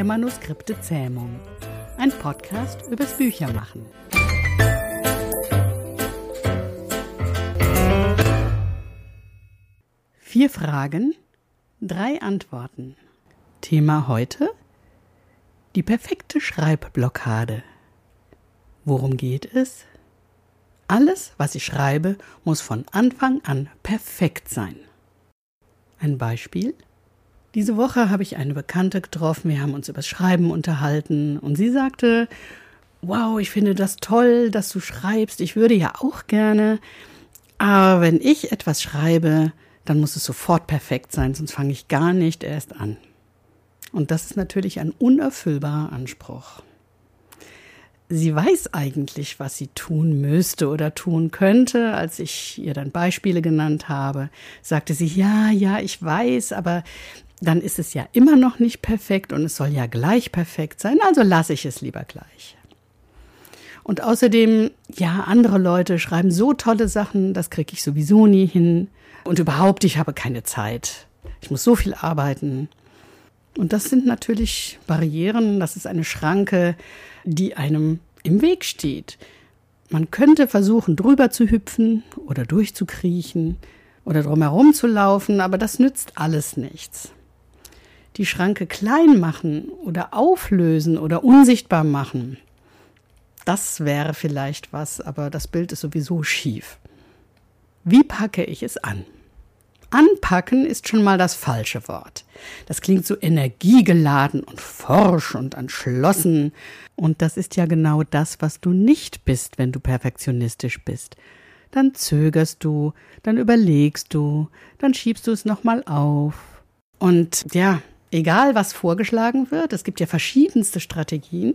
der Manuskripte-Zähmung. Ein Podcast übers Büchermachen. Vier Fragen, drei Antworten. Thema heute? Die perfekte Schreibblockade. Worum geht es? Alles, was ich schreibe, muss von Anfang an perfekt sein. Ein Beispiel? Diese Woche habe ich eine Bekannte getroffen, wir haben uns über Schreiben unterhalten und sie sagte, wow, ich finde das toll, dass du schreibst, ich würde ja auch gerne, aber wenn ich etwas schreibe, dann muss es sofort perfekt sein, sonst fange ich gar nicht erst an. Und das ist natürlich ein unerfüllbarer Anspruch sie weiß eigentlich, was sie tun müsste oder tun könnte. Als ich ihr dann Beispiele genannt habe, sagte sie, ja, ja, ich weiß, aber dann ist es ja immer noch nicht perfekt und es soll ja gleich perfekt sein, also lasse ich es lieber gleich. Und außerdem, ja, andere Leute schreiben so tolle Sachen, das kriege ich sowieso nie hin. Und überhaupt, ich habe keine Zeit. Ich muss so viel arbeiten. Und das sind natürlich Barrieren, das ist eine Schranke, die einem im Weg steht. Man könnte versuchen, drüber zu hüpfen oder durchzukriechen oder drumherum zu laufen, aber das nützt alles nichts. Die Schranke klein machen oder auflösen oder unsichtbar machen, das wäre vielleicht was, aber das Bild ist sowieso schief. Wie packe ich es an? Anpacken ist schon mal das falsche Wort. Das klingt so energiegeladen und forsch und entschlossen. Und das ist ja genau das, was du nicht bist, wenn du perfektionistisch bist. Dann zögerst du, dann überlegst du, dann schiebst du es nochmal auf. Und ja, egal was vorgeschlagen wird, es gibt ja verschiedenste Strategien.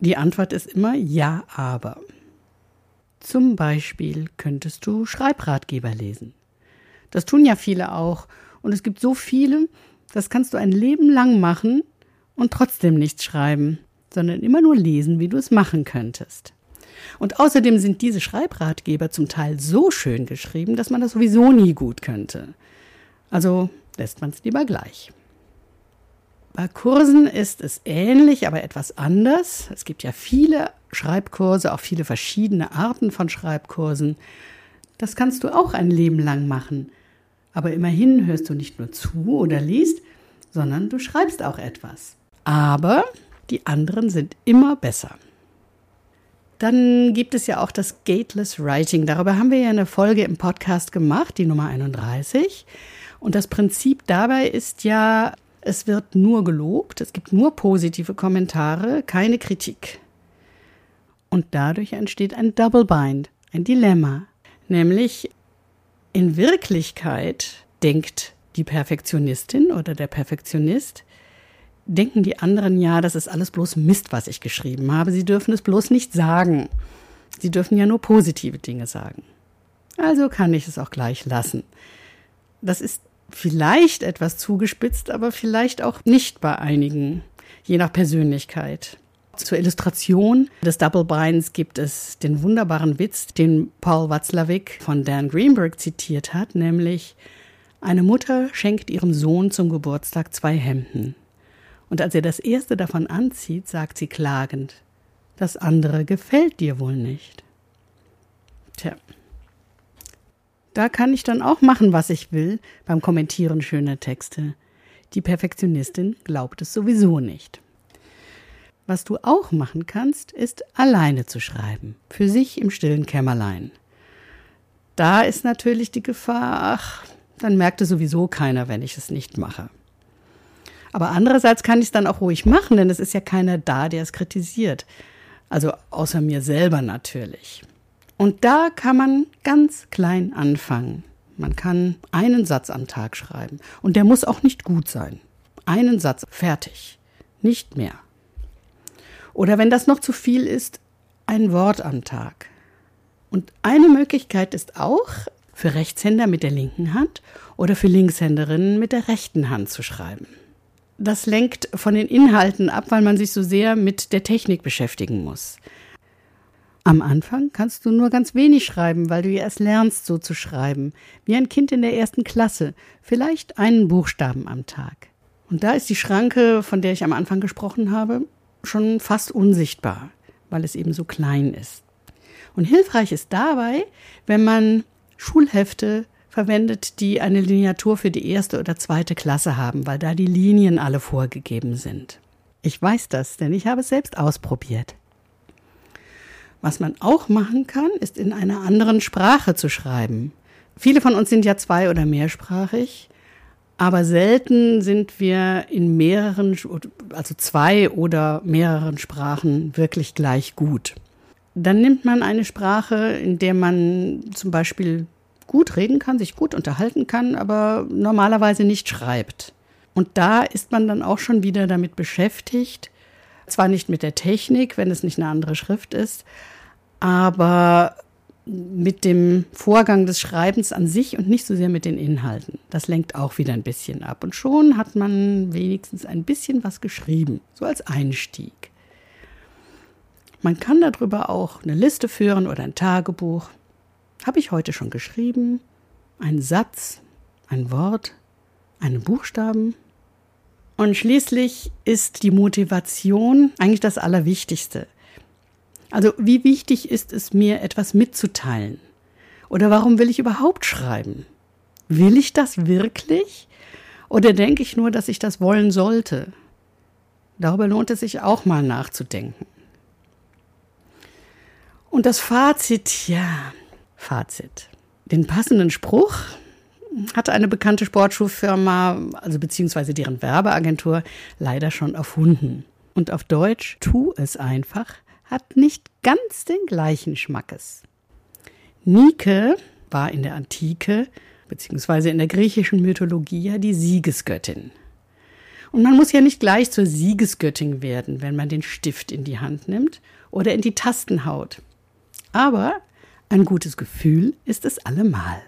Die Antwort ist immer ja, aber. Zum Beispiel könntest du Schreibratgeber lesen. Das tun ja viele auch. Und es gibt so viele, das kannst du ein Leben lang machen und trotzdem nichts schreiben, sondern immer nur lesen, wie du es machen könntest. Und außerdem sind diese Schreibratgeber zum Teil so schön geschrieben, dass man das sowieso nie gut könnte. Also lässt man es lieber gleich. Bei Kursen ist es ähnlich, aber etwas anders. Es gibt ja viele Schreibkurse, auch viele verschiedene Arten von Schreibkursen. Das kannst du auch ein Leben lang machen. Aber immerhin hörst du nicht nur zu oder liest, sondern du schreibst auch etwas. Aber die anderen sind immer besser. Dann gibt es ja auch das Gateless Writing. Darüber haben wir ja eine Folge im Podcast gemacht, die Nummer 31. Und das Prinzip dabei ist ja, es wird nur gelobt, es gibt nur positive Kommentare, keine Kritik. Und dadurch entsteht ein Double Bind, ein Dilemma. Nämlich in Wirklichkeit denkt die Perfektionistin oder der Perfektionist, denken die anderen ja, das ist alles bloß Mist, was ich geschrieben habe. Sie dürfen es bloß nicht sagen. Sie dürfen ja nur positive Dinge sagen. Also kann ich es auch gleich lassen. Das ist vielleicht etwas zugespitzt, aber vielleicht auch nicht bei einigen, je nach Persönlichkeit. Zur Illustration des Double Binds gibt es den wunderbaren Witz, den Paul Watzlawick von Dan Greenberg zitiert hat, nämlich eine Mutter schenkt ihrem Sohn zum Geburtstag zwei Hemden. Und als er das erste davon anzieht, sagt sie klagend, das andere gefällt dir wohl nicht. Tja. Da kann ich dann auch machen, was ich will beim Kommentieren schöner Texte. Die Perfektionistin glaubt es sowieso nicht. Was du auch machen kannst, ist alleine zu schreiben, für sich im stillen Kämmerlein. Da ist natürlich die Gefahr, ach, dann merkt es sowieso keiner, wenn ich es nicht mache. Aber andererseits kann ich es dann auch ruhig machen, denn es ist ja keiner da, der es kritisiert. Also außer mir selber natürlich. Und da kann man ganz klein anfangen. Man kann einen Satz am Tag schreiben. Und der muss auch nicht gut sein. Einen Satz, fertig. Nicht mehr. Oder wenn das noch zu viel ist, ein Wort am Tag. Und eine Möglichkeit ist auch, für Rechtshänder mit der linken Hand oder für Linkshänderinnen mit der rechten Hand zu schreiben. Das lenkt von den Inhalten ab, weil man sich so sehr mit der Technik beschäftigen muss. Am Anfang kannst du nur ganz wenig schreiben, weil du ja erst lernst, so zu schreiben, wie ein Kind in der ersten Klasse, vielleicht einen Buchstaben am Tag. Und da ist die Schranke, von der ich am Anfang gesprochen habe, schon fast unsichtbar, weil es eben so klein ist. Und hilfreich ist dabei, wenn man Schulhefte verwendet, die eine Lineatur für die erste oder zweite Klasse haben, weil da die Linien alle vorgegeben sind. Ich weiß das, denn ich habe es selbst ausprobiert. Was man auch machen kann, ist in einer anderen Sprache zu schreiben. Viele von uns sind ja zwei- oder mehrsprachig, aber selten sind wir in mehreren, also zwei oder mehreren Sprachen wirklich gleich gut. Dann nimmt man eine Sprache, in der man zum Beispiel gut reden kann, sich gut unterhalten kann, aber normalerweise nicht schreibt. Und da ist man dann auch schon wieder damit beschäftigt, zwar nicht mit der Technik, wenn es nicht eine andere Schrift ist, aber mit dem Vorgang des Schreibens an sich und nicht so sehr mit den Inhalten. Das lenkt auch wieder ein bisschen ab. Und schon hat man wenigstens ein bisschen was geschrieben, so als Einstieg. Man kann darüber auch eine Liste führen oder ein Tagebuch. Habe ich heute schon geschrieben? Ein Satz, ein Wort, einen Buchstaben? Und schließlich ist die Motivation eigentlich das Allerwichtigste. Also wie wichtig ist es mir, etwas mitzuteilen? Oder warum will ich überhaupt schreiben? Will ich das wirklich? Oder denke ich nur, dass ich das wollen sollte? Darüber lohnt es sich auch mal nachzudenken. Und das Fazit, ja, Fazit. Den passenden Spruch hatte eine bekannte Sportschuhfirma, also beziehungsweise deren Werbeagentur, leider schon erfunden. Und auf Deutsch, tu es einfach, hat nicht ganz den gleichen Schmackes. Nike war in der Antike beziehungsweise in der griechischen Mythologie ja die Siegesgöttin. Und man muss ja nicht gleich zur Siegesgöttin werden, wenn man den Stift in die Hand nimmt oder in die Tasten haut. Aber ein gutes Gefühl ist es allemal.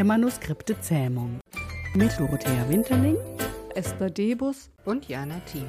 Der Manuskripte Zähmung mit Dorothea Winterling, Esther Debus und Jana Thiem.